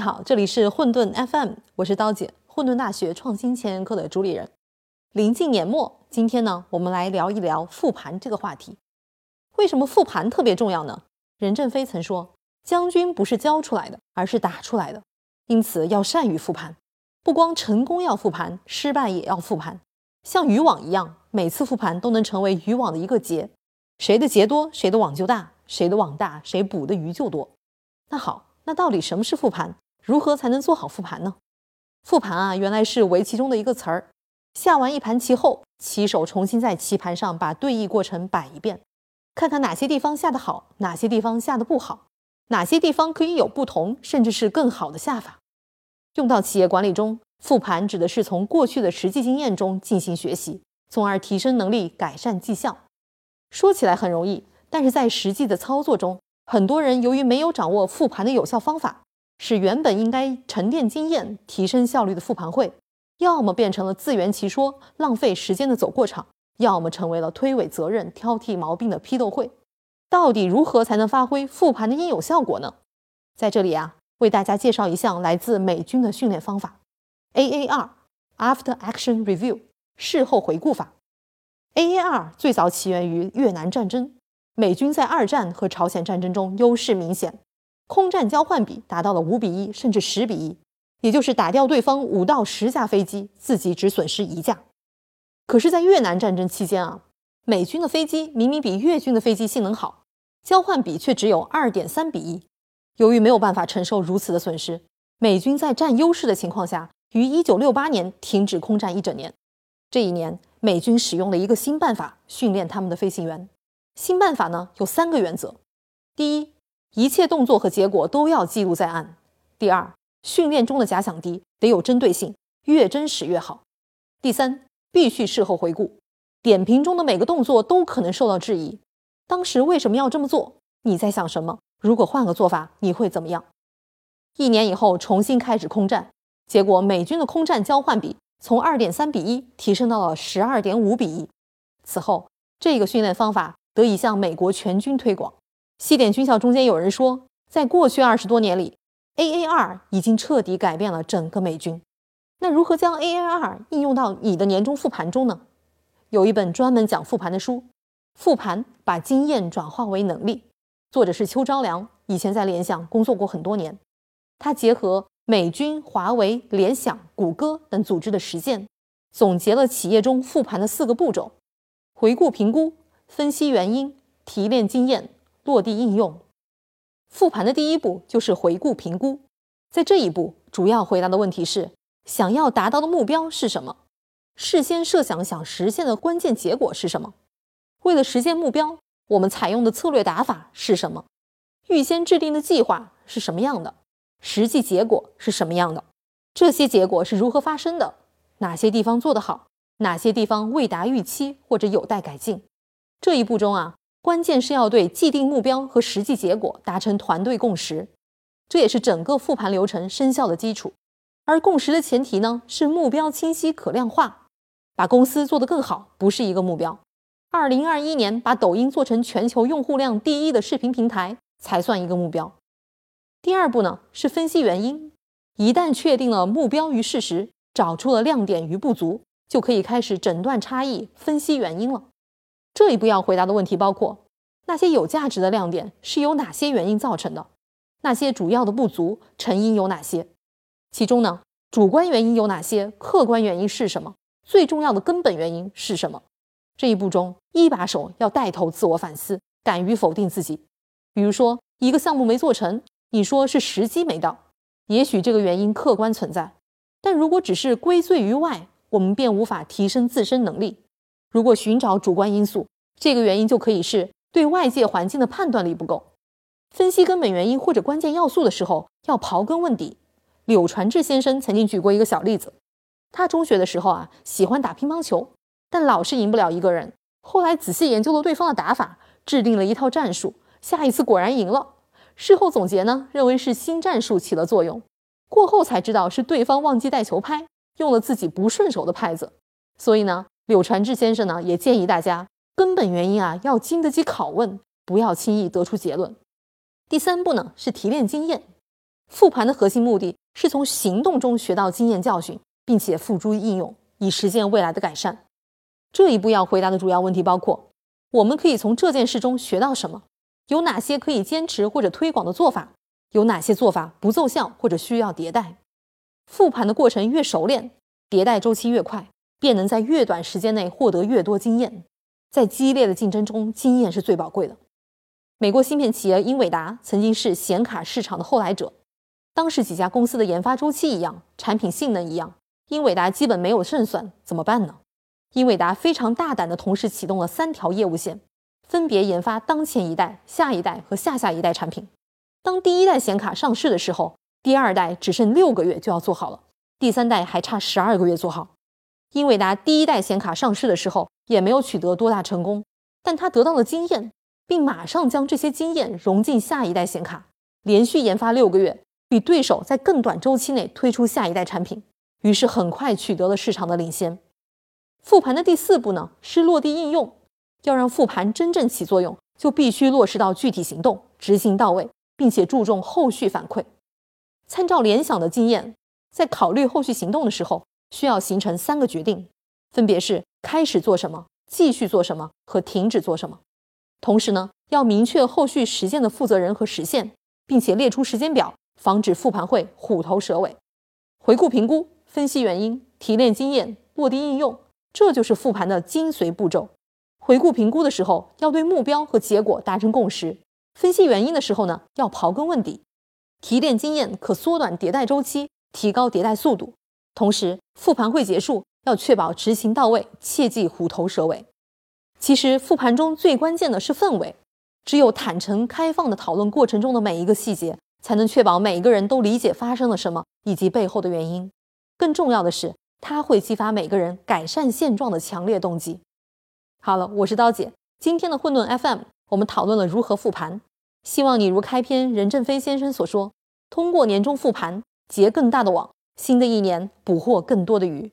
好，这里是混沌 FM，我是刀姐，混沌大学创新前沿课的主理人。临近年末，今天呢，我们来聊一聊复盘这个话题。为什么复盘特别重要呢？任正非曾说：“将军不是教出来的，而是打出来的。”因此要善于复盘，不光成功要复盘，失败也要复盘。像渔网一样，每次复盘都能成为渔网的一个结，谁的结多，谁的网就大；谁的网大，谁捕的鱼就多。那好。那到底什么是复盘？如何才能做好复盘呢？复盘啊，原来是围棋中的一个词儿。下完一盘棋后，棋手重新在棋盘上把对弈过程摆一遍，看看哪些地方下得好，哪些地方下得不好，哪些地方可以有不同，甚至是更好的下法。用到企业管理中，复盘指的是从过去的实际经验中进行学习，从而提升能力，改善绩效。说起来很容易，但是在实际的操作中，很多人由于没有掌握复盘的有效方法，使原本应该沉淀经验、提升效率的复盘会，要么变成了自圆其说、浪费时间的走过场，要么成为了推诿责任、挑剔毛病的批斗会。到底如何才能发挥复盘的应有效果呢？在这里啊，为大家介绍一项来自美军的训练方法 ——AAR（After Action Review，事后回顾法）。AAR 最早起源于越南战争。美军在二战和朝鲜战争中优势明显，空战交换比达到了五比一甚至十比一，也就是打掉对方五到十架飞机，自己只损失一架。可是，在越南战争期间啊，美军的飞机明明比越军的飞机性能好，交换比却只有二点三比一。由于没有办法承受如此的损失，美军在占优势的情况下，于一九六八年停止空战一整年。这一年，美军使用了一个新办法训练他们的飞行员。新办法呢有三个原则：第一，一切动作和结果都要记录在案；第二，训练中的假想敌得有针对性，越真实越好；第三，必须事后回顾，点评中的每个动作都可能受到质疑。当时为什么要这么做？你在想什么？如果换个做法，你会怎么样？一年以后重新开始空战，结果美军的空战交换比从二点三比一提升到了十二点五比一。此后，这个训练方法。得以向美国全军推广。西点军校中间有人说，在过去二十多年里，AAR 已经彻底改变了整个美军。那如何将 AAR 应用到你的年终复盘中呢？有一本专门讲复盘的书，《复盘把经验转化为能力》，作者是邱昭良，以前在联想工作过很多年。他结合美军、华为、联想、谷歌等组织的实践，总结了企业中复盘的四个步骤：回顾、评估。分析原因、提炼经验、落地应用。复盘的第一步就是回顾评估。在这一步，主要回答的问题是：想要达到的目标是什么？事先设想想实现的关键结果是什么？为了实现目标，我们采用的策略打法是什么？预先制定的计划是什么样的？实际结果是什么样的？这些结果是如何发生的？哪些地方做得好？哪些地方未达预期或者有待改进？这一步中啊，关键是要对既定目标和实际结果达成团队共识，这也是整个复盘流程生效的基础。而共识的前提呢，是目标清晰可量化。把公司做得更好不是一个目标，二零二一年把抖音做成全球用户量第一的视频平台才算一个目标。第二步呢，是分析原因。一旦确定了目标与事实，找出了亮点与不足，就可以开始诊断差异，分析原因了。这一步要回答的问题包括：那些有价值的亮点是由哪些原因造成的？那些主要的不足成因有哪些？其中呢，主观原因有哪些？客观原因是什么？最重要的根本原因是什么？这一步中，一把手要带头自我反思，敢于否定自己。比如说，一个项目没做成，你说是时机没到，也许这个原因客观存在，但如果只是归罪于外，我们便无法提升自身能力。如果寻找主观因素，这个原因就可以是对外界环境的判断力不够。分析根本原因或者关键要素的时候，要刨根问底。柳传志先生曾经举过一个小例子：他中学的时候啊，喜欢打乒乓球，但老是赢不了一个人。后来仔细研究了对方的打法，制定了一套战术，下一次果然赢了。事后总结呢，认为是新战术起了作用。过后才知道是对方忘记带球拍，用了自己不顺手的拍子。所以呢。柳传志先生呢，也建议大家根本原因啊要经得起拷问，不要轻易得出结论。第三步呢是提炼经验。复盘的核心目的是从行动中学到经验教训，并且付诸应用，以实现未来的改善。这一步要回答的主要问题包括：我们可以从这件事中学到什么？有哪些可以坚持或者推广的做法？有哪些做法不奏效或者需要迭代？复盘的过程越熟练，迭代周期越快，便能在越短时间内获得越多经验。在激烈的竞争中，经验是最宝贵的。美国芯片企业英伟达曾经是显卡市场的后来者。当时几家公司的研发周期一样，产品性能一样，英伟达基本没有胜算，怎么办呢？英伟达非常大胆地同时启动了三条业务线，分别研发当前一代、下一代和下下一代产品。当第一代显卡上市的时候，第二代只剩六个月就要做好了，第三代还差十二个月做好。英伟达第一代显卡上市的时候也没有取得多大成功，但他得到了经验，并马上将这些经验融进下一代显卡，连续研发六个月。比对手在更短周期内推出下一代产品，于是很快取得了市场的领先。复盘的第四步呢是落地应用，要让复盘真正起作用，就必须落实到具体行动，执行到位，并且注重后续反馈。参照联想的经验，在考虑后续行动的时候，需要形成三个决定，分别是开始做什么、继续做什么和停止做什么。同时呢，要明确后续实践的负责人和时限，并且列出时间表。防止复盘会虎头蛇尾，回顾评估、分析原因、提炼经验、落地应用，这就是复盘的精髓步骤。回顾评估的时候，要对目标和结果达成共识；分析原因的时候呢，要刨根问底；提炼经验可缩短迭代周期，提高迭代速度。同时，复盘会结束要确保执行到位，切忌虎头蛇尾。其实，复盘中最关键的是氛围，只有坦诚开放的讨论过程中的每一个细节。才能确保每一个人都理解发生了什么以及背后的原因。更重要的是，它会激发每个人改善现状的强烈动机。好了，我是刀姐，今天的混沌 FM，我们讨论了如何复盘。希望你如开篇任正非先生所说，通过年终复盘结更大的网，新的一年捕获更多的鱼。